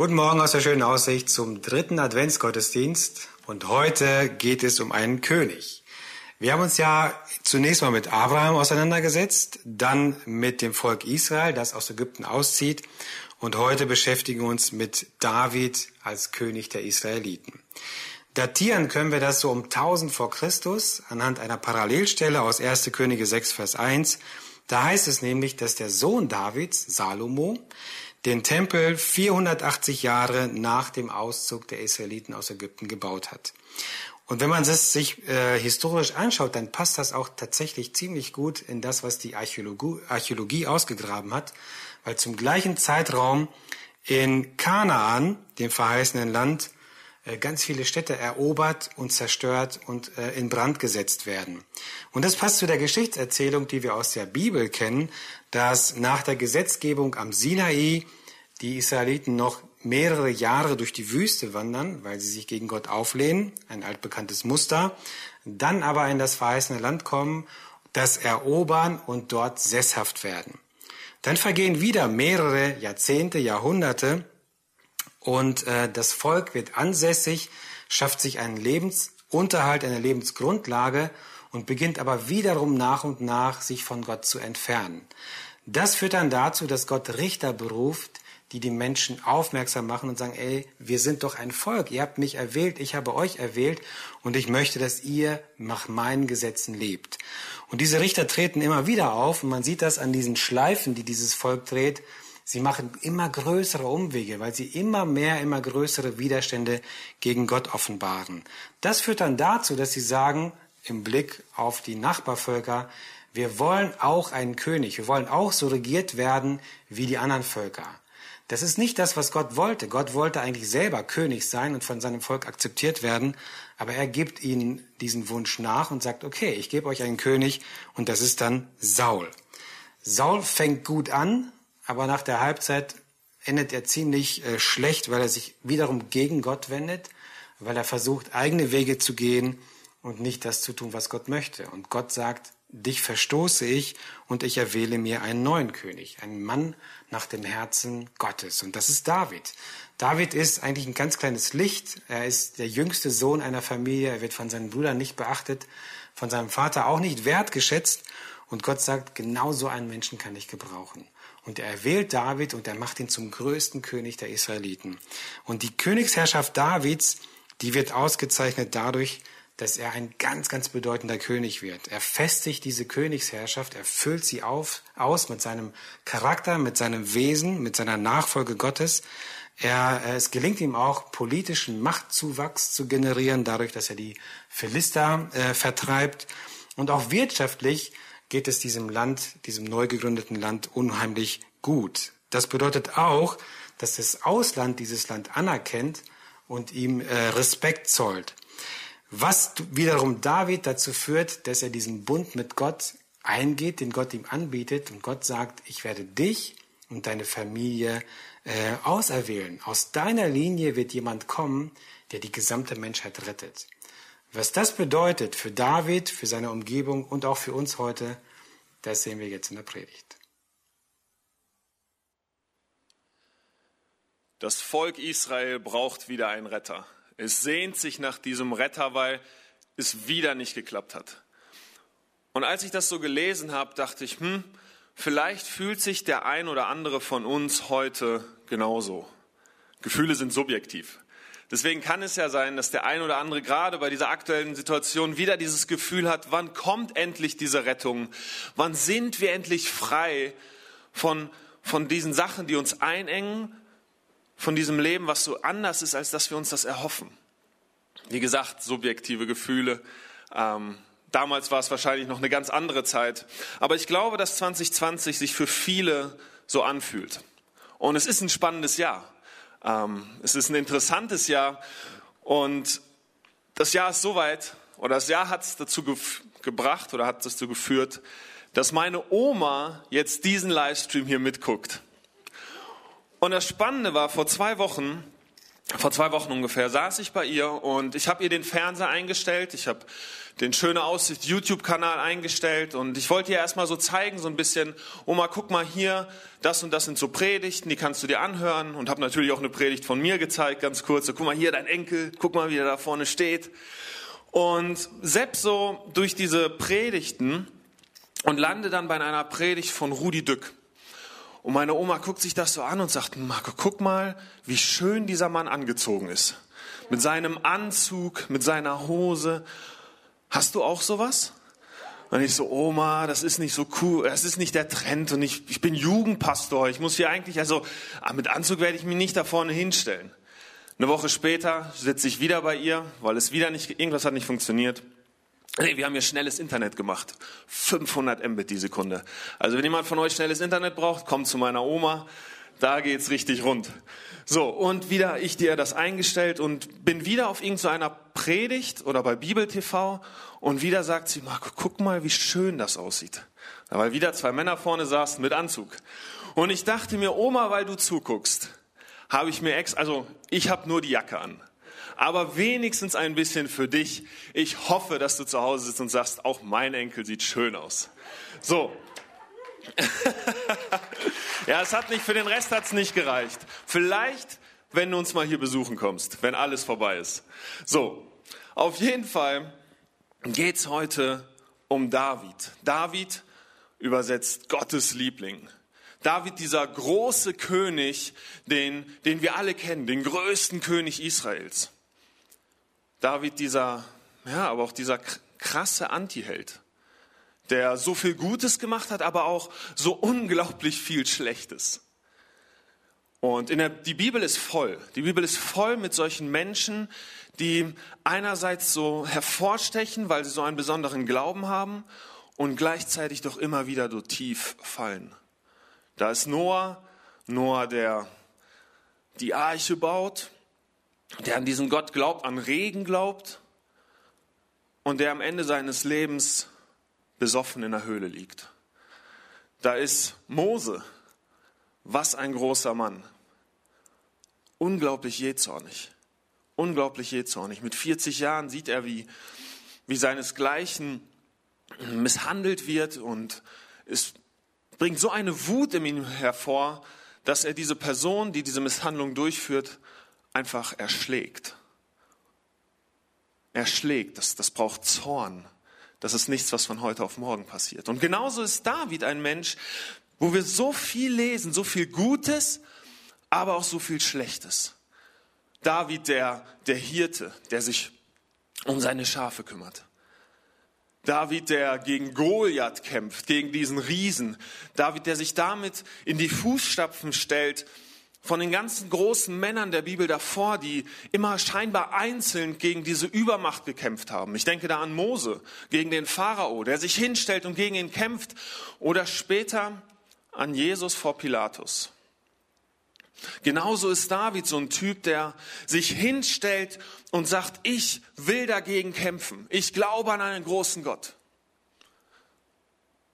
Guten Morgen aus der schönen Aussicht zum dritten Adventsgottesdienst und heute geht es um einen König. Wir haben uns ja zunächst mal mit Abraham auseinandergesetzt, dann mit dem Volk Israel, das aus Ägypten auszieht und heute beschäftigen wir uns mit David als König der Israeliten. Datieren können wir das so um 1000 vor Christus anhand einer Parallelstelle aus 1. Könige 6, Vers 1. Da heißt es nämlich, dass der Sohn Davids, Salomo, den Tempel 480 Jahre nach dem Auszug der Israeliten aus Ägypten gebaut hat. Und wenn man es sich äh, historisch anschaut, dann passt das auch tatsächlich ziemlich gut in das, was die Archäologie, Archäologie ausgegraben hat, weil zum gleichen Zeitraum in Kanaan, dem verheißenen Land, äh, ganz viele Städte erobert und zerstört und äh, in Brand gesetzt werden. Und das passt zu der Geschichtserzählung, die wir aus der Bibel kennen, dass nach der Gesetzgebung am Sinai die Israeliten noch mehrere Jahre durch die Wüste wandern, weil sie sich gegen Gott auflehnen, ein altbekanntes Muster, dann aber in das verheißene Land kommen, das erobern und dort sesshaft werden. Dann vergehen wieder mehrere Jahrzehnte, Jahrhunderte und äh, das Volk wird ansässig, schafft sich einen Lebensunterhalt, eine Lebensgrundlage und beginnt aber wiederum nach und nach sich von Gott zu entfernen. Das führt dann dazu, dass Gott Richter beruft, die die Menschen aufmerksam machen und sagen, ey, wir sind doch ein Volk, ihr habt mich erwählt, ich habe euch erwählt und ich möchte, dass ihr nach meinen Gesetzen lebt. Und diese Richter treten immer wieder auf und man sieht das an diesen Schleifen, die dieses Volk dreht. Sie machen immer größere Umwege, weil sie immer mehr, immer größere Widerstände gegen Gott offenbaren. Das führt dann dazu, dass sie sagen, im Blick auf die Nachbarvölker, wir wollen auch einen König, wir wollen auch so regiert werden wie die anderen Völker. Das ist nicht das, was Gott wollte. Gott wollte eigentlich selber König sein und von seinem Volk akzeptiert werden, aber er gibt ihnen diesen Wunsch nach und sagt, okay, ich gebe euch einen König und das ist dann Saul. Saul fängt gut an, aber nach der Halbzeit endet er ziemlich äh, schlecht, weil er sich wiederum gegen Gott wendet, weil er versucht, eigene Wege zu gehen und nicht das zu tun, was Gott möchte. Und Gott sagt, dich verstoße ich und ich erwähle mir einen neuen König, einen Mann nach dem Herzen Gottes. Und das ist David. David ist eigentlich ein ganz kleines Licht. Er ist der jüngste Sohn einer Familie. Er wird von seinen Brüdern nicht beachtet, von seinem Vater auch nicht wertgeschätzt. Und Gott sagt, genau so einen Menschen kann ich gebrauchen. Und er erwählt David und er macht ihn zum größten König der Israeliten. Und die Königsherrschaft Davids, die wird ausgezeichnet dadurch, dass er ein ganz, ganz bedeutender König wird. Er festigt diese Königsherrschaft, er füllt sie auf, aus mit seinem Charakter, mit seinem Wesen, mit seiner Nachfolge Gottes. Er, es gelingt ihm auch, politischen Machtzuwachs zu generieren, dadurch, dass er die Philister äh, vertreibt. Und auch wirtschaftlich geht es diesem Land, diesem neu gegründeten Land unheimlich gut. Das bedeutet auch, dass das Ausland dieses Land anerkennt und ihm äh, Respekt zollt. Was wiederum David dazu führt, dass er diesen Bund mit Gott eingeht, den Gott ihm anbietet und Gott sagt, ich werde dich und deine Familie äh, auserwählen. Aus deiner Linie wird jemand kommen, der die gesamte Menschheit rettet. Was das bedeutet für David, für seine Umgebung und auch für uns heute, das sehen wir jetzt in der Predigt. Das Volk Israel braucht wieder einen Retter. Es sehnt sich nach diesem Retter, weil es wieder nicht geklappt hat. Und als ich das so gelesen habe, dachte ich, hm, vielleicht fühlt sich der ein oder andere von uns heute genauso. Gefühle sind subjektiv. Deswegen kann es ja sein, dass der ein oder andere gerade bei dieser aktuellen Situation wieder dieses Gefühl hat, wann kommt endlich diese Rettung? Wann sind wir endlich frei von, von diesen Sachen, die uns einengen von diesem Leben, was so anders ist, als dass wir uns das erhoffen. Wie gesagt, subjektive Gefühle. Ähm, damals war es wahrscheinlich noch eine ganz andere Zeit. Aber ich glaube, dass 2020 sich für viele so anfühlt. Und es ist ein spannendes Jahr. Ähm, es ist ein interessantes Jahr. Und das Jahr ist soweit, oder das Jahr hat es dazu ge gebracht oder hat es dazu geführt, dass meine Oma jetzt diesen Livestream hier mitguckt. Und das Spannende war, vor zwei Wochen vor zwei Wochen ungefähr saß ich bei ihr und ich habe ihr den Fernseher eingestellt, ich habe den Schöne Aussicht YouTube-Kanal eingestellt und ich wollte ihr erstmal so zeigen, so ein bisschen, Oma, guck mal hier, das und das sind so Predigten, die kannst du dir anhören und habe natürlich auch eine Predigt von mir gezeigt, ganz kurz, so guck mal hier, dein Enkel, guck mal, wie er da vorne steht. Und selbst so durch diese Predigten und lande dann bei einer Predigt von Rudi Dück. Und meine Oma guckt sich das so an und sagt, Marco, guck mal, wie schön dieser Mann angezogen ist. Mit seinem Anzug, mit seiner Hose. Hast du auch sowas? Und ich so, Oma, das ist nicht so cool, das ist nicht der Trend und ich, ich bin Jugendpastor, ich muss hier eigentlich, also ah, mit Anzug werde ich mich nicht da vorne hinstellen. Eine Woche später sitze ich wieder bei ihr, weil es wieder nicht, irgendwas hat nicht funktioniert. Nee, wir haben hier schnelles Internet gemacht. 500 Mbit die Sekunde. Also wenn jemand von euch schnelles Internet braucht, kommt zu meiner Oma. Da geht's richtig rund. So, und wieder ich dir das eingestellt und bin wieder auf irgendeiner Predigt oder bei Bibel TV und wieder sagt sie, Marco, guck mal, wie schön das aussieht. Weil wieder zwei Männer vorne saßen mit Anzug. Und ich dachte mir, Oma, weil du zuguckst, habe ich mir ex, also ich habe nur die Jacke an aber wenigstens ein bisschen für dich. Ich hoffe, dass du zu Hause sitzt und sagst, auch mein Enkel sieht schön aus. So. ja, es hat nicht, für den Rest hat es nicht gereicht. Vielleicht, wenn du uns mal hier besuchen kommst, wenn alles vorbei ist. So. Auf jeden Fall geht es heute um David. David übersetzt Gottes Liebling. David, dieser große König, den, den wir alle kennen, den größten König Israels. David dieser, ja, aber auch dieser krasse Antiheld, der so viel Gutes gemacht hat, aber auch so unglaublich viel Schlechtes. Und in der, die Bibel ist voll. Die Bibel ist voll mit solchen Menschen, die einerseits so hervorstechen, weil sie so einen besonderen Glauben haben und gleichzeitig doch immer wieder so tief fallen. Da ist Noah, Noah, der die Arche baut, der an diesen Gott glaubt, an Regen glaubt und der am Ende seines Lebens besoffen in der Höhle liegt. Da ist Mose, was ein großer Mann, unglaublich jähzornig, unglaublich jähzornig. Mit 40 Jahren sieht er, wie, wie seinesgleichen misshandelt wird und es bringt so eine Wut in ihm hervor, dass er diese Person, die diese Misshandlung durchführt, einfach erschlägt. Erschlägt, das, das braucht Zorn. Das ist nichts, was von heute auf morgen passiert. Und genauso ist David ein Mensch, wo wir so viel lesen, so viel Gutes, aber auch so viel Schlechtes. David, der, der Hirte, der sich um seine Schafe kümmert. David, der gegen Goliath kämpft, gegen diesen Riesen. David, der sich damit in die Fußstapfen stellt von den ganzen großen Männern der Bibel davor, die immer scheinbar einzeln gegen diese Übermacht gekämpft haben. Ich denke da an Mose gegen den Pharao, der sich hinstellt und gegen ihn kämpft. Oder später an Jesus vor Pilatus. Genauso ist David so ein Typ, der sich hinstellt und sagt, ich will dagegen kämpfen. Ich glaube an einen großen Gott.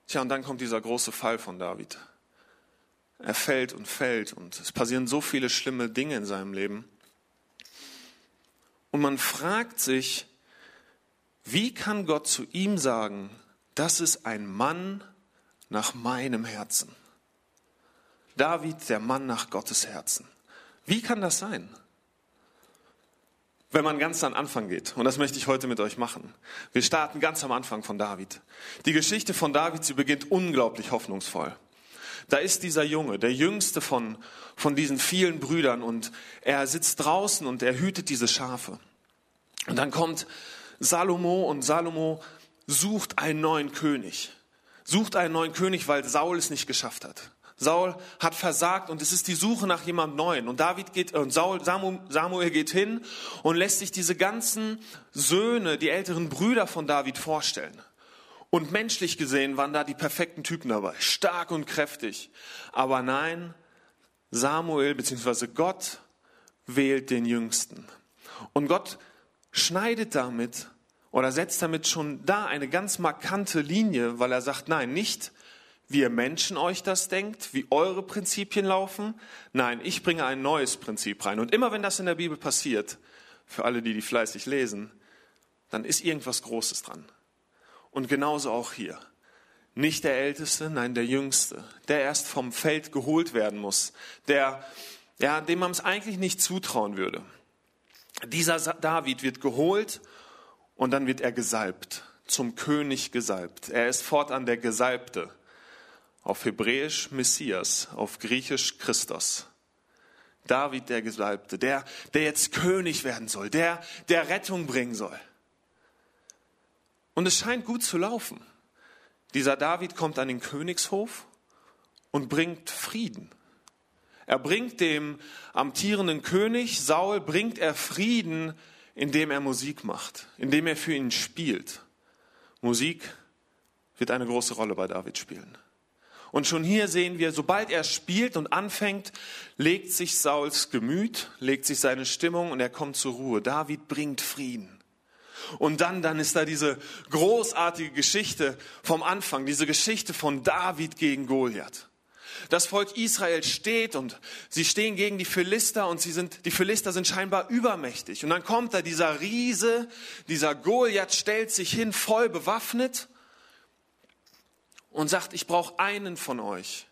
Tja, und dann kommt dieser große Fall von David. Er fällt und fällt und es passieren so viele schlimme Dinge in seinem Leben. Und man fragt sich, wie kann Gott zu ihm sagen, das ist ein Mann nach meinem Herzen? David, der Mann nach Gottes Herzen. Wie kann das sein? Wenn man ganz an Anfang geht, und das möchte ich heute mit euch machen. Wir starten ganz am Anfang von David. Die Geschichte von David, sie beginnt unglaublich hoffnungsvoll. Da ist dieser Junge, der jüngste von, von diesen vielen Brüdern und er sitzt draußen und er hütet diese Schafe. Und dann kommt Salomo und Salomo sucht einen neuen König. Sucht einen neuen König, weil Saul es nicht geschafft hat. Saul hat versagt und es ist die Suche nach jemand Neuen. Und David geht, und Saul, Samuel geht hin und lässt sich diese ganzen Söhne, die älteren Brüder von David vorstellen. Und menschlich gesehen waren da die perfekten Typen dabei, stark und kräftig. Aber nein, Samuel bzw. Gott wählt den Jüngsten. Und Gott schneidet damit oder setzt damit schon da eine ganz markante Linie, weil er sagt, nein, nicht wie ihr Menschen euch das denkt, wie eure Prinzipien laufen. Nein, ich bringe ein neues Prinzip rein. Und immer wenn das in der Bibel passiert, für alle, die die fleißig lesen, dann ist irgendwas Großes dran. Und genauso auch hier. Nicht der Älteste, nein, der Jüngste, der erst vom Feld geholt werden muss, der, ja, dem man es eigentlich nicht zutrauen würde. Dieser David wird geholt und dann wird er gesalbt, zum König gesalbt. Er ist fortan der Gesalbte. Auf Hebräisch Messias, auf Griechisch Christus. David der Gesalbte, der, der jetzt König werden soll, der, der Rettung bringen soll. Und es scheint gut zu laufen. Dieser David kommt an den Königshof und bringt Frieden. Er bringt dem amtierenden König Saul, bringt er Frieden, indem er Musik macht, indem er für ihn spielt. Musik wird eine große Rolle bei David spielen. Und schon hier sehen wir, sobald er spielt und anfängt, legt sich Sauls Gemüt, legt sich seine Stimmung und er kommt zur Ruhe. David bringt Frieden. Und dann, dann ist da diese großartige Geschichte vom Anfang, diese Geschichte von David gegen Goliath. Das Volk Israel steht und sie stehen gegen die Philister und sie sind, die Philister sind scheinbar übermächtig. Und dann kommt da dieser Riese, dieser Goliath stellt sich hin, voll bewaffnet und sagt, ich brauche einen von euch,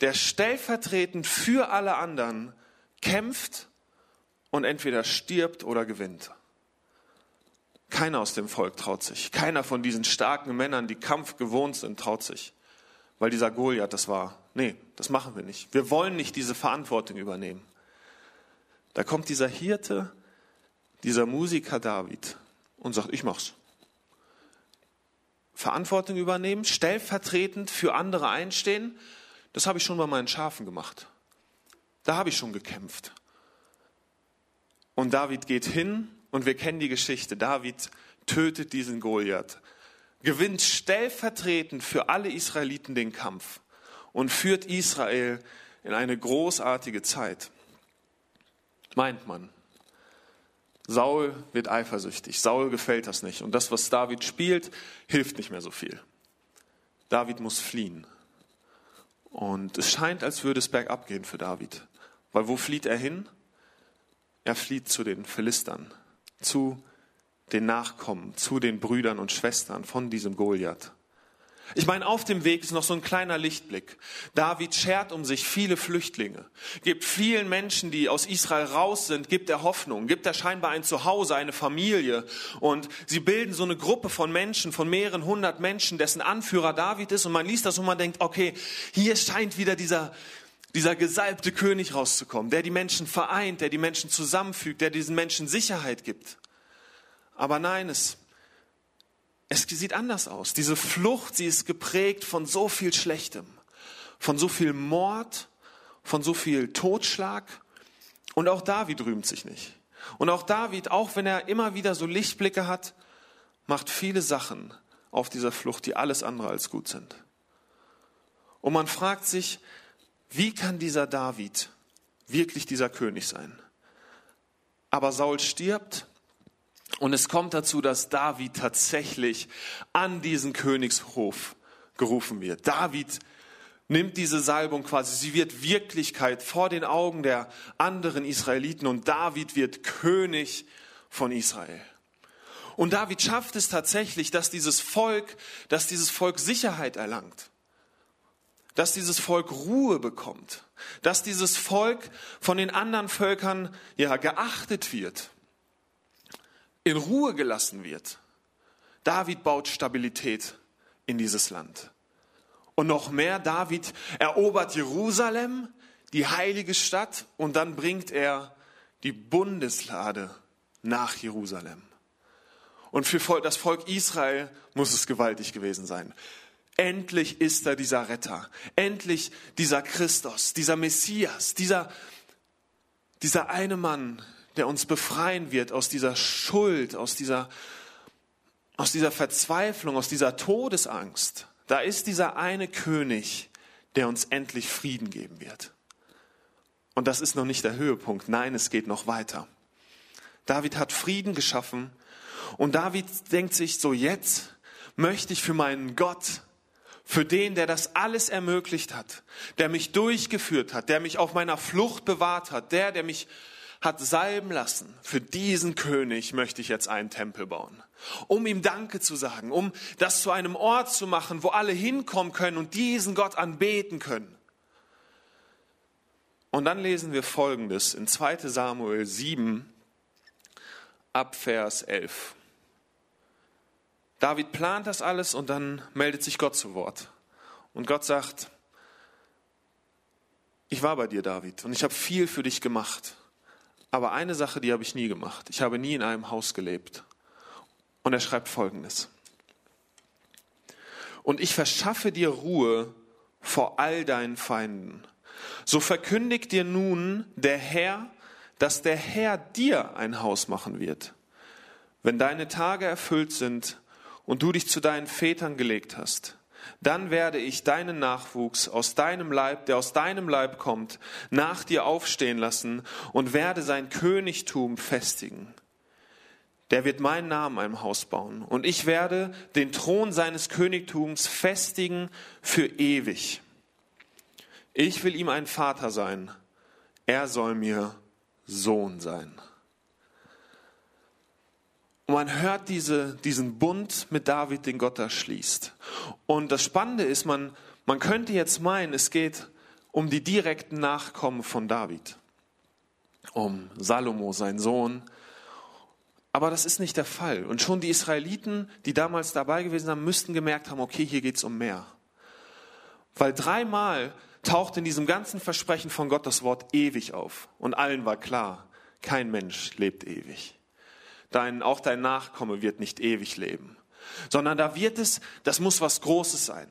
der stellvertretend für alle anderen kämpft und entweder stirbt oder gewinnt. Keiner aus dem Volk traut sich. Keiner von diesen starken Männern, die Kampf gewohnt sind, traut sich. Weil dieser Goliath das war. Nee, das machen wir nicht. Wir wollen nicht diese Verantwortung übernehmen. Da kommt dieser Hirte, dieser Musiker David und sagt, ich mach's. Verantwortung übernehmen, stellvertretend für andere einstehen, das habe ich schon bei meinen Schafen gemacht. Da habe ich schon gekämpft. Und David geht hin und wir kennen die Geschichte. David tötet diesen Goliath, gewinnt stellvertretend für alle Israeliten den Kampf und führt Israel in eine großartige Zeit. Meint man. Saul wird eifersüchtig. Saul gefällt das nicht. Und das, was David spielt, hilft nicht mehr so viel. David muss fliehen. Und es scheint, als würde es bergab gehen für David. Weil wo flieht er hin? Er flieht zu den Philistern zu den Nachkommen, zu den Brüdern und Schwestern von diesem Goliath. Ich meine, auf dem Weg ist noch so ein kleiner Lichtblick. David schert um sich viele Flüchtlinge, gibt vielen Menschen, die aus Israel raus sind, gibt er Hoffnung, gibt er scheinbar ein Zuhause, eine Familie. Und sie bilden so eine Gruppe von Menschen, von mehreren hundert Menschen, dessen Anführer David ist. Und man liest das und man denkt, okay, hier scheint wieder dieser, dieser gesalbte König rauszukommen, der die Menschen vereint, der die Menschen zusammenfügt, der diesen Menschen Sicherheit gibt. Aber nein, es, es sieht anders aus. Diese Flucht, sie ist geprägt von so viel Schlechtem, von so viel Mord, von so viel Totschlag. Und auch David rühmt sich nicht. Und auch David, auch wenn er immer wieder so Lichtblicke hat, macht viele Sachen auf dieser Flucht, die alles andere als gut sind. Und man fragt sich, wie kann dieser David wirklich dieser König sein? Aber Saul stirbt und es kommt dazu, dass David tatsächlich an diesen Königshof gerufen wird. David nimmt diese Salbung quasi, sie wird Wirklichkeit vor den Augen der anderen Israeliten und David wird König von Israel. Und David schafft es tatsächlich, dass dieses Volk, dass dieses Volk Sicherheit erlangt dass dieses Volk Ruhe bekommt, dass dieses Volk von den anderen Völkern ja geachtet wird, in Ruhe gelassen wird. David baut Stabilität in dieses Land. Und noch mehr, David erobert Jerusalem, die heilige Stadt, und dann bringt er die Bundeslade nach Jerusalem. Und für das Volk Israel muss es gewaltig gewesen sein. Endlich ist da dieser Retter. Endlich dieser Christus, dieser Messias, dieser, dieser eine Mann, der uns befreien wird aus dieser Schuld, aus dieser, aus dieser Verzweiflung, aus dieser Todesangst. Da ist dieser eine König, der uns endlich Frieden geben wird. Und das ist noch nicht der Höhepunkt. Nein, es geht noch weiter. David hat Frieden geschaffen und David denkt sich so, jetzt möchte ich für meinen Gott für den, der das alles ermöglicht hat, der mich durchgeführt hat, der mich auf meiner Flucht bewahrt hat, der, der mich hat salben lassen. Für diesen König möchte ich jetzt einen Tempel bauen, um ihm Danke zu sagen, um das zu einem Ort zu machen, wo alle hinkommen können und diesen Gott anbeten können. Und dann lesen wir Folgendes in 2 Samuel 7 ab Vers 11. David plant das alles und dann meldet sich Gott zu Wort. Und Gott sagt, ich war bei dir, David, und ich habe viel für dich gemacht. Aber eine Sache, die habe ich nie gemacht. Ich habe nie in einem Haus gelebt. Und er schreibt Folgendes. Und ich verschaffe dir Ruhe vor all deinen Feinden. So verkündigt dir nun der Herr, dass der Herr dir ein Haus machen wird. Wenn deine Tage erfüllt sind und du dich zu deinen Vätern gelegt hast, dann werde ich deinen Nachwuchs aus deinem Leib, der aus deinem Leib kommt, nach dir aufstehen lassen und werde sein Königtum festigen. Der wird meinen Namen einem Haus bauen und ich werde den Thron seines Königtums festigen für ewig. Ich will ihm ein Vater sein, er soll mir Sohn sein. Und man hört diese, diesen Bund mit David, den Gott da schließt. Und das Spannende ist, man, man könnte jetzt meinen, es geht um die direkten Nachkommen von David. Um Salomo, sein Sohn. Aber das ist nicht der Fall. Und schon die Israeliten, die damals dabei gewesen sind, müssten gemerkt haben, okay, hier geht es um mehr. Weil dreimal taucht in diesem ganzen Versprechen von Gott das Wort ewig auf. Und allen war klar, kein Mensch lebt ewig dein, auch dein Nachkomme wird nicht ewig leben, sondern da wird es, das muss was Großes sein.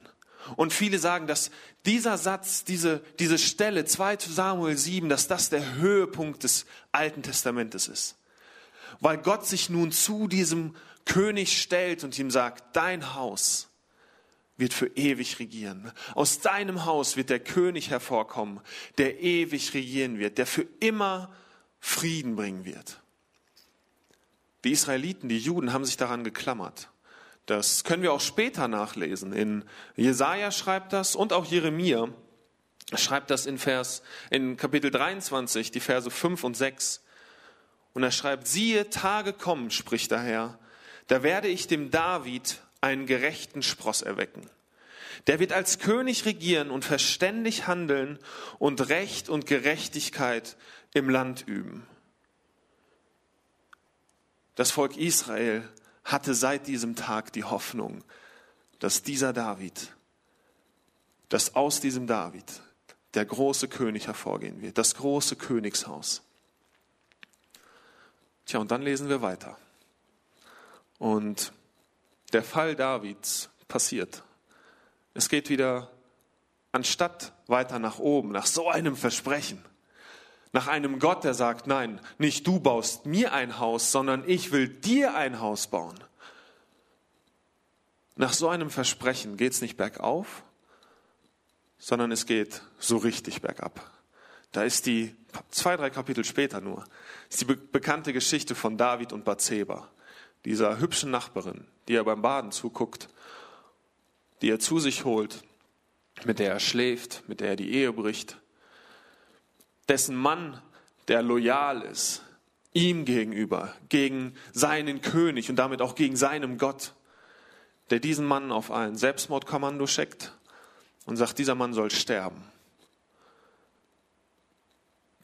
Und viele sagen, dass dieser Satz, diese, diese Stelle 2 Samuel 7, dass das der Höhepunkt des Alten Testamentes ist. Weil Gott sich nun zu diesem König stellt und ihm sagt, dein Haus wird für ewig regieren. Aus deinem Haus wird der König hervorkommen, der ewig regieren wird, der für immer Frieden bringen wird. Die Israeliten, die Juden haben sich daran geklammert. Das können wir auch später nachlesen. In Jesaja schreibt das und auch Jeremia schreibt das in Vers, in Kapitel 23, die Verse 5 und 6. Und er schreibt, siehe, Tage kommen, spricht der Herr, da werde ich dem David einen gerechten Spross erwecken. Der wird als König regieren und verständig handeln und Recht und Gerechtigkeit im Land üben. Das Volk Israel hatte seit diesem Tag die Hoffnung, dass dieser David, dass aus diesem David der große König hervorgehen wird, das große Königshaus. Tja, und dann lesen wir weiter. Und der Fall Davids passiert. Es geht wieder anstatt weiter nach oben, nach so einem Versprechen nach einem Gott, der sagt, nein, nicht du baust mir ein Haus, sondern ich will dir ein Haus bauen. Nach so einem Versprechen geht es nicht bergauf, sondern es geht so richtig bergab. Da ist die, zwei, drei Kapitel später nur, ist die be bekannte Geschichte von David und Bathseba, dieser hübschen Nachbarin, die er beim Baden zuguckt, die er zu sich holt, mit der er schläft, mit der er die Ehe bricht dessen Mann, der loyal ist, ihm gegenüber, gegen seinen König und damit auch gegen seinem Gott, der diesen Mann auf ein Selbstmordkommando schickt und sagt, dieser Mann soll sterben.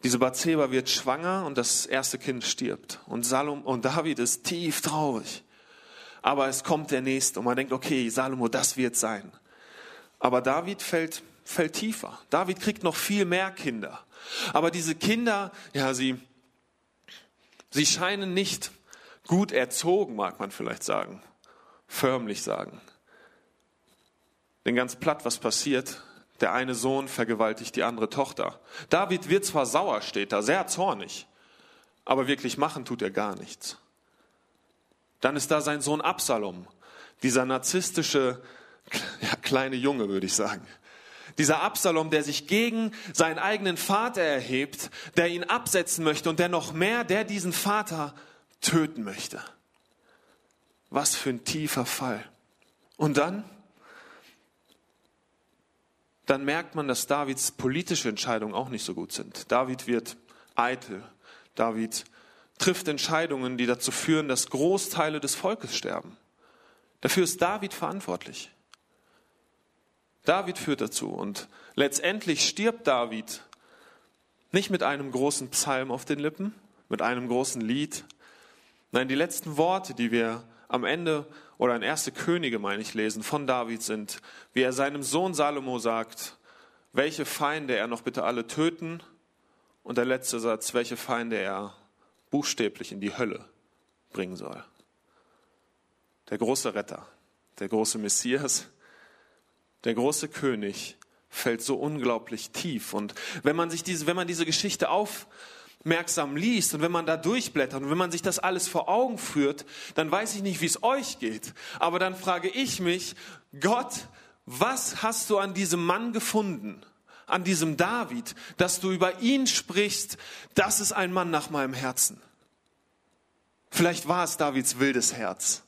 Diese Bathseba wird schwanger und das erste Kind stirbt. Und, Salom, und David ist tief traurig. Aber es kommt der Nächste und man denkt, okay, Salomo, das wird sein. Aber David fällt, fällt tiefer. David kriegt noch viel mehr Kinder. Aber diese Kinder, ja, sie, sie scheinen nicht gut erzogen, mag man vielleicht sagen, förmlich sagen. Denn ganz platt, was passiert? Der eine Sohn vergewaltigt die andere Tochter. David wird zwar sauer, steht da, sehr zornig, aber wirklich machen tut er gar nichts. Dann ist da sein Sohn Absalom, dieser narzisstische ja, kleine Junge, würde ich sagen. Dieser Absalom, der sich gegen seinen eigenen Vater erhebt, der ihn absetzen möchte und der noch mehr, der diesen Vater töten möchte. Was für ein tiefer Fall. Und dann, dann merkt man, dass Davids politische Entscheidungen auch nicht so gut sind. David wird eitel. David trifft Entscheidungen, die dazu führen, dass Großteile des Volkes sterben. Dafür ist David verantwortlich. David führt dazu und letztendlich stirbt David nicht mit einem großen Psalm auf den Lippen, mit einem großen Lied. Nein, die letzten Worte, die wir am Ende oder in Erste Könige, meine ich, lesen von David sind, wie er seinem Sohn Salomo sagt, welche Feinde er noch bitte alle töten und der letzte Satz, welche Feinde er buchstäblich in die Hölle bringen soll. Der große Retter, der große Messias, der große König fällt so unglaublich tief. Und wenn man sich diese, wenn man diese Geschichte aufmerksam liest und wenn man da durchblättert und wenn man sich das alles vor Augen führt, dann weiß ich nicht, wie es euch geht. Aber dann frage ich mich, Gott, was hast du an diesem Mann gefunden? an diesem David, dass du über ihn sprichst, das ist ein Mann nach meinem Herzen. Vielleicht war es Davids wildes Herz.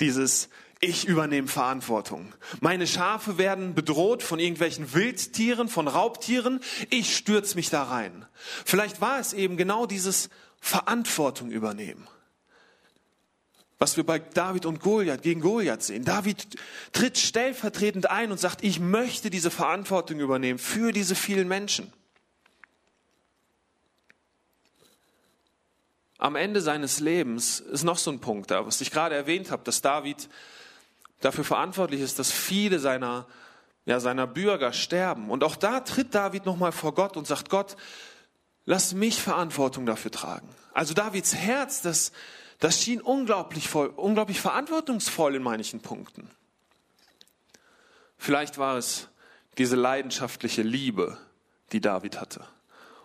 Dieses, ich übernehme Verantwortung. Meine Schafe werden bedroht von irgendwelchen Wildtieren, von Raubtieren. Ich stürze mich da rein. Vielleicht war es eben genau dieses Verantwortung übernehmen was wir bei David und Goliath gegen Goliath sehen. David tritt stellvertretend ein und sagt, ich möchte diese Verantwortung übernehmen für diese vielen Menschen. Am Ende seines Lebens ist noch so ein Punkt da, was ich gerade erwähnt habe, dass David dafür verantwortlich ist, dass viele seiner, ja, seiner Bürger sterben. Und auch da tritt David nochmal vor Gott und sagt, Gott, lass mich Verantwortung dafür tragen. Also Davids Herz, das, das schien unglaublich, voll, unglaublich verantwortungsvoll in manchen Punkten. Vielleicht war es diese leidenschaftliche Liebe, die David hatte.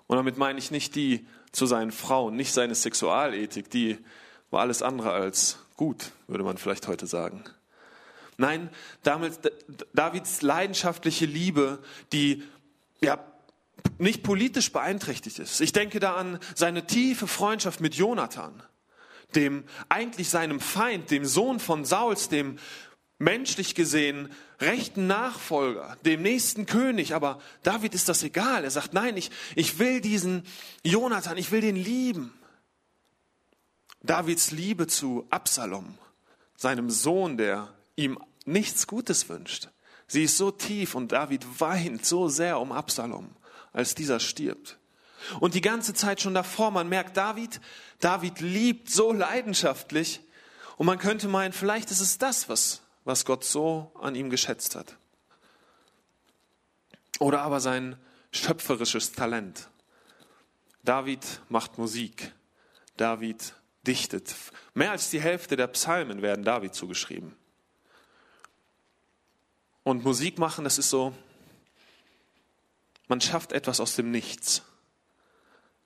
Und damit meine ich nicht die zu seinen Frauen, nicht seine Sexualethik, die war alles andere als gut, würde man vielleicht heute sagen. Nein, damit, Davids leidenschaftliche Liebe, die ja nicht politisch beeinträchtigt ist. Ich denke da an seine tiefe Freundschaft mit Jonathan dem eigentlich seinem Feind, dem Sohn von Sauls, dem menschlich gesehen rechten Nachfolger, dem nächsten König. Aber David ist das egal. Er sagt, nein, ich, ich will diesen Jonathan, ich will den lieben. Davids Liebe zu Absalom, seinem Sohn, der ihm nichts Gutes wünscht. Sie ist so tief und David weint so sehr um Absalom, als dieser stirbt. Und die ganze Zeit schon davor, man merkt, David, David liebt so leidenschaftlich. Und man könnte meinen, vielleicht ist es das, was, was Gott so an ihm geschätzt hat. Oder aber sein schöpferisches Talent. David macht Musik. David dichtet. Mehr als die Hälfte der Psalmen werden David zugeschrieben. Und Musik machen, das ist so, man schafft etwas aus dem Nichts.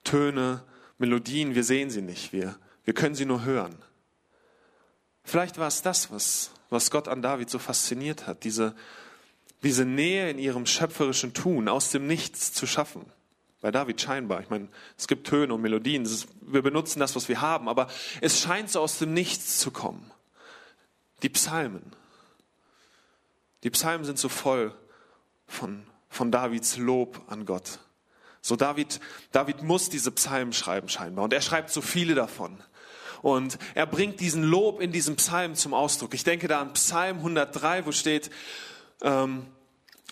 Töne, Melodien, wir sehen sie nicht, wir, wir können sie nur hören. Vielleicht war es das, was, was Gott an David so fasziniert hat, diese, diese Nähe in ihrem schöpferischen Tun, aus dem Nichts zu schaffen. Bei David scheinbar. Ich meine, es gibt Töne und Melodien, ist, wir benutzen das, was wir haben, aber es scheint so aus dem Nichts zu kommen. Die Psalmen. Die Psalmen sind so voll von, von Davids Lob an Gott. So David, David muss diese Psalmen schreiben scheinbar und er schreibt so viele davon. Und er bringt diesen Lob in diesem Psalm zum Ausdruck. Ich denke da an Psalm 103, wo steht, ähm,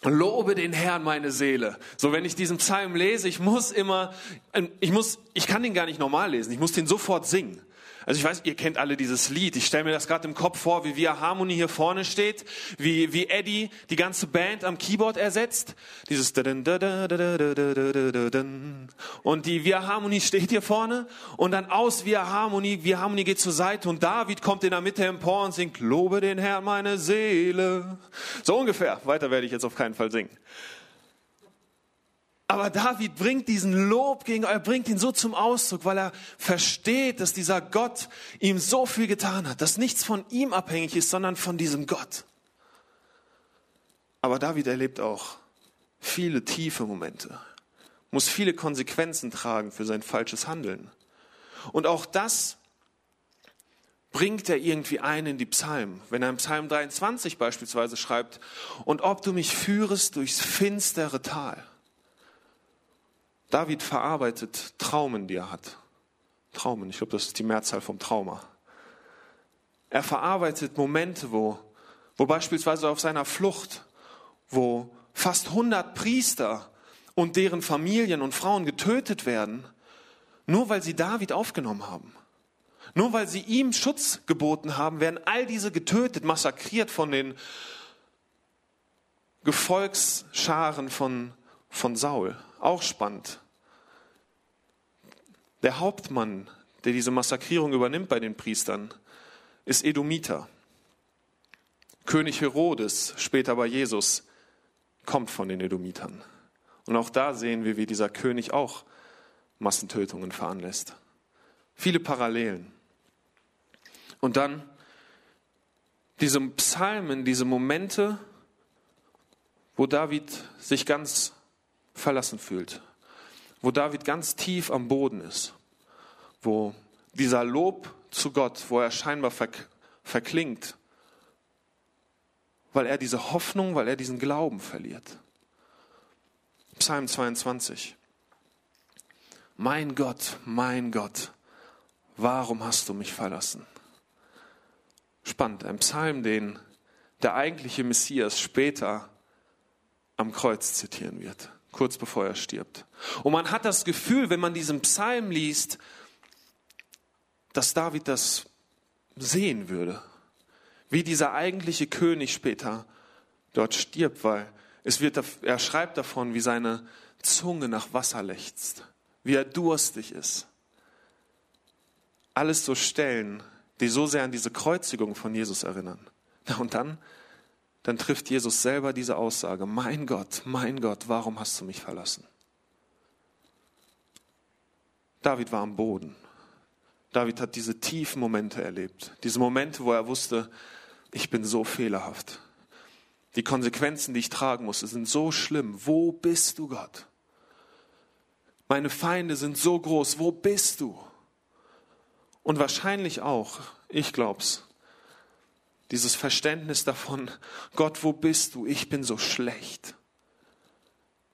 Lobe den Herrn meine Seele. So, wenn ich diesen Psalm lese, ich muss immer, ich muss, ich kann den gar nicht normal lesen. Ich muss den sofort singen. Also ich weiß, ihr kennt alle dieses Lied. Ich stelle mir das gerade im Kopf vor, wie Via Harmony hier vorne steht, wie, wie Eddie die ganze Band am Keyboard ersetzt. Dieses und die Via Harmony steht hier vorne und dann aus Via Harmony, Via Harmony geht zur Seite und David kommt in der Mitte empor und singt, lobe den Herrn meine Seele. So ungefähr. Weiter werde ich jetzt auf keinen Fall singen. Aber David bringt diesen Lob gegen, er bringt ihn so zum Ausdruck, weil er versteht, dass dieser Gott ihm so viel getan hat, dass nichts von ihm abhängig ist, sondern von diesem Gott. Aber David erlebt auch viele tiefe Momente, muss viele Konsequenzen tragen für sein falsches Handeln. Und auch das bringt er irgendwie ein in die Psalmen. Wenn er im Psalm 23 beispielsweise schreibt, und ob du mich führest durchs finstere Tal. David verarbeitet Traumen, die er hat. Traumen, ich glaube, das ist die Mehrzahl vom Trauma. Er verarbeitet Momente, wo, wo beispielsweise auf seiner Flucht, wo fast 100 Priester und deren Familien und Frauen getötet werden, nur weil sie David aufgenommen haben. Nur weil sie ihm Schutz geboten haben, werden all diese getötet, massakriert von den Gefolgsscharen von, von Saul. Auch spannend. Der Hauptmann, der diese Massakrierung übernimmt bei den Priestern, ist Edomiter. König Herodes, später bei Jesus, kommt von den Edomitern. Und auch da sehen wir, wie dieser König auch Massentötungen veranlässt. Viele Parallelen. Und dann diese Psalmen, diese Momente, wo David sich ganz verlassen fühlt, wo David ganz tief am Boden ist, wo dieser Lob zu Gott, wo er scheinbar verklingt, weil er diese Hoffnung, weil er diesen Glauben verliert. Psalm 22. Mein Gott, mein Gott, warum hast du mich verlassen? Spannend, ein Psalm, den der eigentliche Messias später am Kreuz zitieren wird, kurz bevor er stirbt. Und man hat das Gefühl, wenn man diesen Psalm liest, dass David das sehen würde, wie dieser eigentliche König später dort stirbt, weil es wird, er schreibt davon, wie seine Zunge nach Wasser lechzt, wie er durstig ist. Alles so Stellen, die so sehr an diese Kreuzigung von Jesus erinnern. Und dann, dann trifft Jesus selber diese Aussage, mein Gott, mein Gott, warum hast du mich verlassen? David war am Boden. David hat diese tiefen Momente erlebt. Diese Momente, wo er wusste, ich bin so fehlerhaft. Die Konsequenzen, die ich tragen muss, sind so schlimm. Wo bist du, Gott? Meine Feinde sind so groß. Wo bist du? Und wahrscheinlich auch, ich glaub's, dieses Verständnis davon, Gott, wo bist du? Ich bin so schlecht.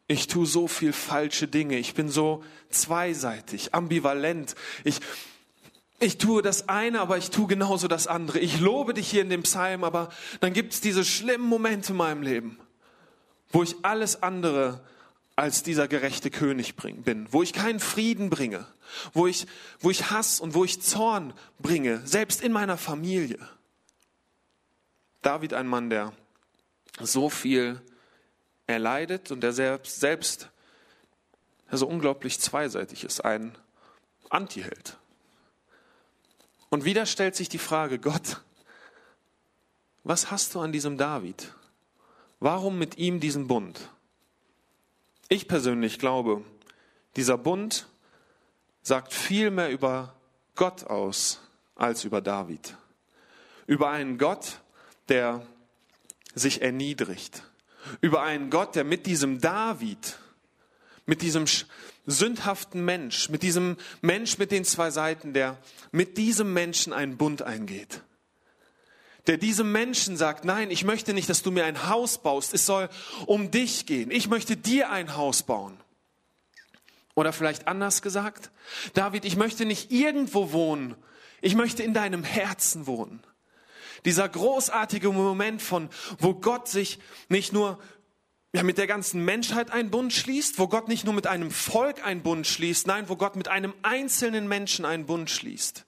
Ich tue so viel falsche Dinge. Ich bin so zweiseitig, ambivalent. Ich, ich tue das eine, aber ich tue genauso das andere. Ich lobe dich hier in dem Psalm, aber dann gibt es diese schlimmen Momente in meinem Leben, wo ich alles andere als dieser gerechte König bin, wo ich keinen Frieden bringe, wo ich, wo ich Hass und wo ich Zorn bringe, selbst in meiner Familie. David, ein Mann, der so viel erleidet und der selbst, selbst der so unglaublich zweiseitig ist, ein Antiheld. Und wieder stellt sich die Frage, Gott, was hast du an diesem David? Warum mit ihm diesen Bund? Ich persönlich glaube, dieser Bund sagt viel mehr über Gott aus als über David. Über einen Gott, der sich erniedrigt. Über einen Gott, der mit diesem David, mit diesem sündhaften Mensch, mit diesem Mensch mit den zwei Seiten, der mit diesem Menschen einen Bund eingeht der diesem Menschen sagt, nein, ich möchte nicht, dass du mir ein Haus baust, es soll um dich gehen, ich möchte dir ein Haus bauen. Oder vielleicht anders gesagt, David, ich möchte nicht irgendwo wohnen, ich möchte in deinem Herzen wohnen. Dieser großartige Moment von, wo Gott sich nicht nur ja, mit der ganzen Menschheit einen Bund schließt, wo Gott nicht nur mit einem Volk einen Bund schließt, nein, wo Gott mit einem einzelnen Menschen einen Bund schließt.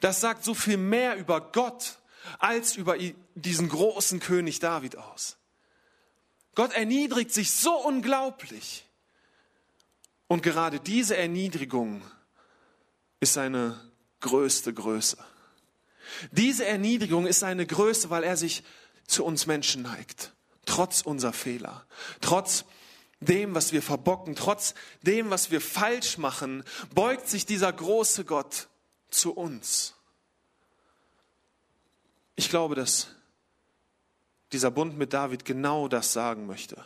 Das sagt so viel mehr über Gott als über diesen großen König David aus. Gott erniedrigt sich so unglaublich. Und gerade diese Erniedrigung ist seine größte Größe. Diese Erniedrigung ist seine Größe, weil er sich zu uns Menschen neigt. Trotz unserer Fehler. Trotz dem, was wir verbocken. Trotz dem, was wir falsch machen, beugt sich dieser große Gott zu uns. Ich glaube, dass dieser Bund mit David genau das sagen möchte.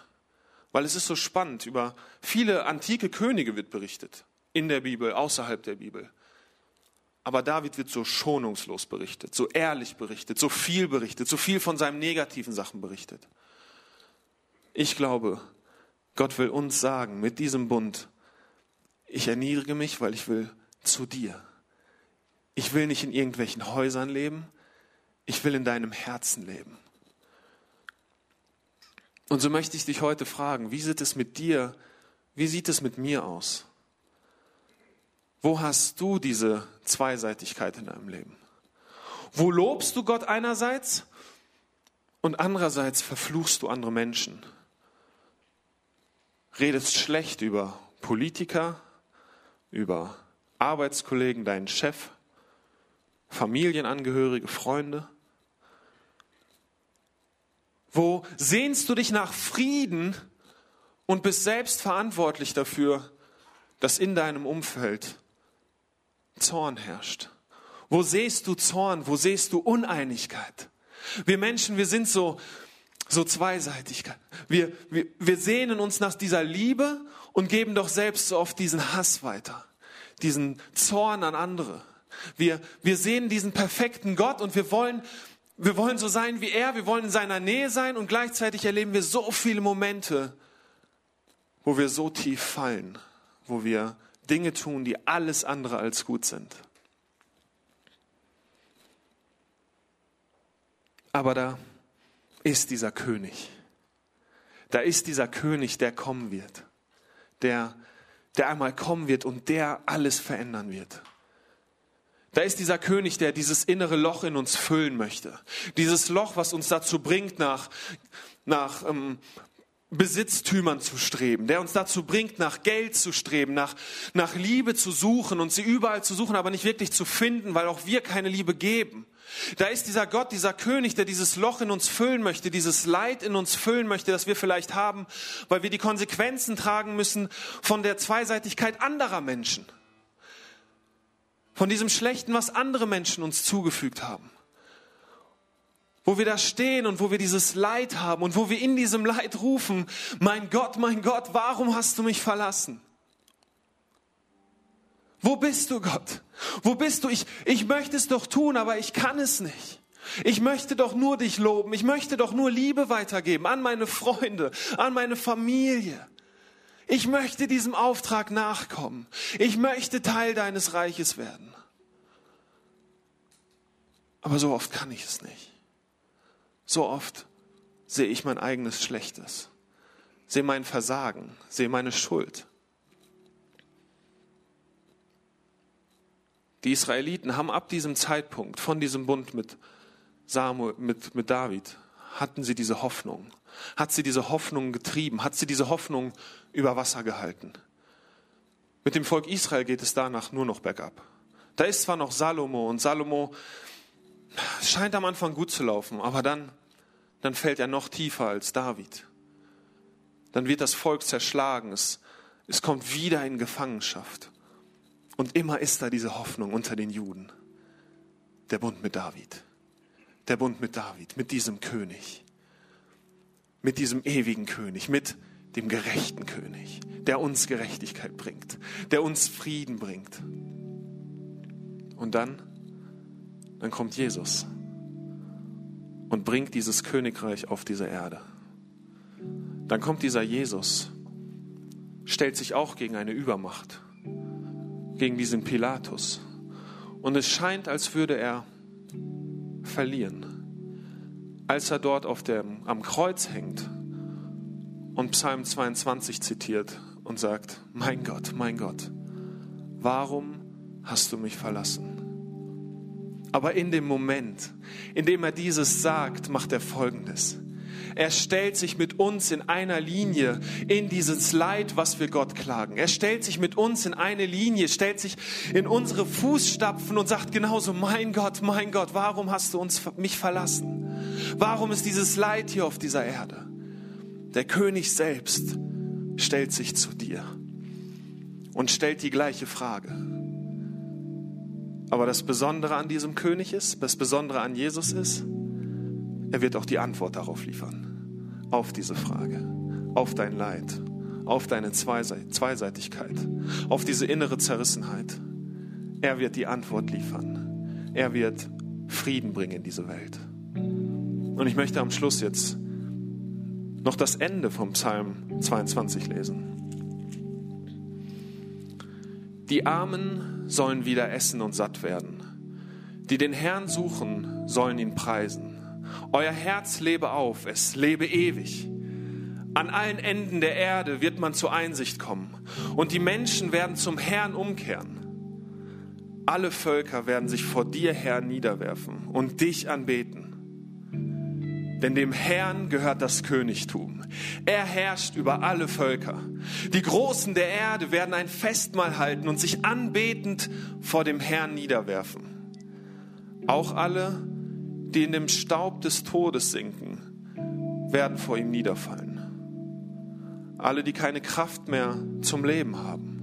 Weil es ist so spannend, über viele antike Könige wird berichtet. In der Bibel, außerhalb der Bibel. Aber David wird so schonungslos berichtet, so ehrlich berichtet, so viel berichtet, so viel von seinen negativen Sachen berichtet. Ich glaube, Gott will uns sagen mit diesem Bund, ich erniedrige mich, weil ich will zu dir. Ich will nicht in irgendwelchen Häusern leben, ich will in deinem Herzen leben. Und so möchte ich dich heute fragen, wie sieht es mit dir, wie sieht es mit mir aus? Wo hast du diese Zweiseitigkeit in deinem Leben? Wo lobst du Gott einerseits und andererseits verfluchst du andere Menschen? Redest schlecht über Politiker, über Arbeitskollegen, deinen Chef, Familienangehörige, Freunde? Wo sehnst du dich nach Frieden und bist selbst verantwortlich dafür, dass in deinem Umfeld Zorn herrscht? Wo siehst du Zorn? Wo siehst du Uneinigkeit? Wir Menschen, wir sind so, so zweiseitig. Wir, wir, wir sehnen uns nach dieser Liebe und geben doch selbst so oft diesen Hass weiter, diesen Zorn an andere. Wir, wir sehen diesen perfekten Gott und wir wollen, wir wollen so sein wie er, wir wollen in seiner Nähe sein und gleichzeitig erleben wir so viele Momente, wo wir so tief fallen, wo wir Dinge tun, die alles andere als gut sind. Aber da ist dieser König. Da ist dieser König, der kommen wird. Der, der einmal kommen wird und der alles verändern wird. Da ist dieser König, der dieses innere Loch in uns füllen möchte. Dieses Loch, was uns dazu bringt, nach, nach ähm, Besitztümern zu streben, der uns dazu bringt, nach Geld zu streben, nach, nach Liebe zu suchen und sie überall zu suchen, aber nicht wirklich zu finden, weil auch wir keine Liebe geben. Da ist dieser Gott, dieser König, der dieses Loch in uns füllen möchte, dieses Leid in uns füllen möchte, das wir vielleicht haben, weil wir die Konsequenzen tragen müssen von der Zweiseitigkeit anderer Menschen. Von diesem Schlechten, was andere Menschen uns zugefügt haben wo wir da stehen und wo wir dieses Leid haben und wo wir in diesem Leid rufen, mein Gott, mein Gott, warum hast du mich verlassen? Wo bist du, Gott? Wo bist du? Ich, ich möchte es doch tun, aber ich kann es nicht. Ich möchte doch nur dich loben. Ich möchte doch nur Liebe weitergeben an meine Freunde, an meine Familie. Ich möchte diesem Auftrag nachkommen. Ich möchte Teil deines Reiches werden. Aber so oft kann ich es nicht. So oft sehe ich mein eigenes Schlechtes, sehe mein Versagen, sehe meine Schuld. Die Israeliten haben ab diesem Zeitpunkt von diesem Bund mit, Samuel, mit, mit David, hatten sie diese Hoffnung, hat sie diese Hoffnung getrieben, hat sie diese Hoffnung über Wasser gehalten. Mit dem Volk Israel geht es danach nur noch bergab. Da ist zwar noch Salomo und Salomo scheint am Anfang gut zu laufen, aber dann dann fällt er noch tiefer als David. Dann wird das Volk zerschlagen, es, es kommt wieder in Gefangenschaft. Und immer ist da diese Hoffnung unter den Juden. Der Bund mit David. Der Bund mit David, mit diesem König. Mit diesem ewigen König, mit dem gerechten König, der uns Gerechtigkeit bringt, der uns Frieden bringt. Und dann, dann kommt Jesus und bringt dieses Königreich auf diese Erde. Dann kommt dieser Jesus, stellt sich auch gegen eine Übermacht, gegen diesen Pilatus. Und es scheint, als würde er verlieren. Als er dort auf dem, am Kreuz hängt und Psalm 22 zitiert und sagt, mein Gott, mein Gott, warum hast du mich verlassen? Aber in dem Moment, in dem er dieses sagt, macht er Folgendes. Er stellt sich mit uns in einer Linie in dieses Leid, was wir Gott klagen. Er stellt sich mit uns in eine Linie, stellt sich in unsere Fußstapfen und sagt genauso, mein Gott, mein Gott, warum hast du uns, mich verlassen? Warum ist dieses Leid hier auf dieser Erde? Der König selbst stellt sich zu dir und stellt die gleiche Frage. Aber das Besondere an diesem König ist, das Besondere an Jesus ist, er wird auch die Antwort darauf liefern, auf diese Frage, auf dein Leid, auf deine Zweiseitigkeit, auf diese innere Zerrissenheit. Er wird die Antwort liefern. Er wird Frieden bringen in diese Welt. Und ich möchte am Schluss jetzt noch das Ende vom Psalm 22 lesen. Die Armen sollen wieder essen und satt werden. Die den Herrn suchen, sollen ihn preisen. Euer Herz lebe auf, es lebe ewig. An allen Enden der Erde wird man zur Einsicht kommen und die Menschen werden zum Herrn umkehren. Alle Völker werden sich vor dir, Herr, niederwerfen und dich anbeten. Denn dem Herrn gehört das Königtum. Er herrscht über alle Völker. Die Großen der Erde werden ein Festmahl halten und sich anbetend vor dem Herrn niederwerfen. Auch alle, die in dem Staub des Todes sinken, werden vor ihm niederfallen. Alle, die keine Kraft mehr zum Leben haben.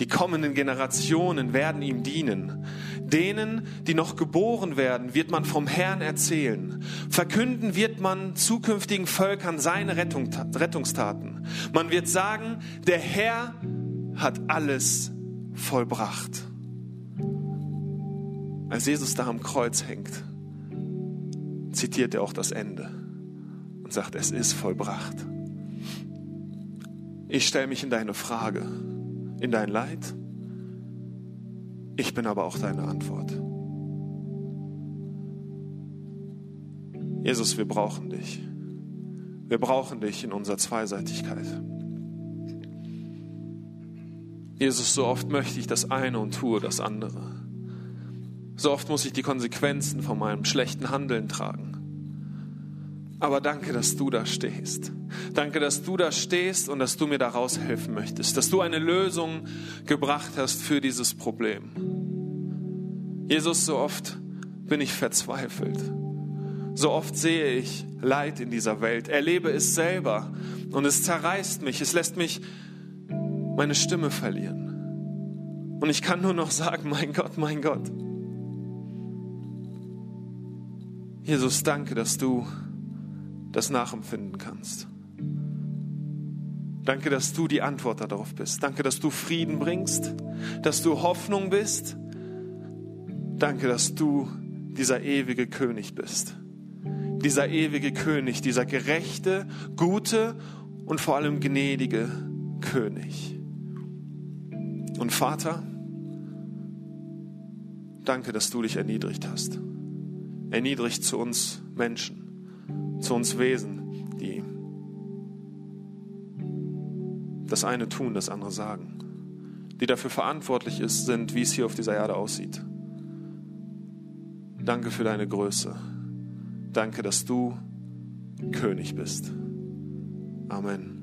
Die kommenden Generationen werden ihm dienen. Denen, die noch geboren werden, wird man vom Herrn erzählen. Verkünden wird man zukünftigen Völkern seine Rettung, Rettungstaten. Man wird sagen, der Herr hat alles vollbracht. Als Jesus da am Kreuz hängt, zitiert er auch das Ende und sagt, es ist vollbracht. Ich stelle mich in deine Frage, in dein Leid. Ich bin aber auch deine Antwort. Jesus, wir brauchen dich. Wir brauchen dich in unserer Zweiseitigkeit. Jesus, so oft möchte ich das eine und tue das andere. So oft muss ich die Konsequenzen von meinem schlechten Handeln tragen. Aber danke, dass du da stehst. Danke, dass du da stehst und dass du mir daraus helfen möchtest, dass du eine Lösung gebracht hast für dieses Problem. Jesus, so oft bin ich verzweifelt. So oft sehe ich Leid in dieser Welt, erlebe es selber und es zerreißt mich, es lässt mich meine Stimme verlieren. Und ich kann nur noch sagen, mein Gott, mein Gott, Jesus, danke, dass du das nachempfinden kannst. Danke, dass du die Antwort darauf bist. Danke, dass du Frieden bringst, dass du Hoffnung bist. Danke, dass du dieser ewige König bist. Dieser ewige König, dieser gerechte, gute und vor allem gnädige König. Und Vater, danke, dass du dich erniedrigt hast erniedrigt zu uns Menschen, zu uns Wesen, die das eine tun, das andere sagen, die dafür verantwortlich ist, sind, wie es hier auf dieser Erde aussieht. Danke für deine Größe. Danke, dass du König bist. Amen.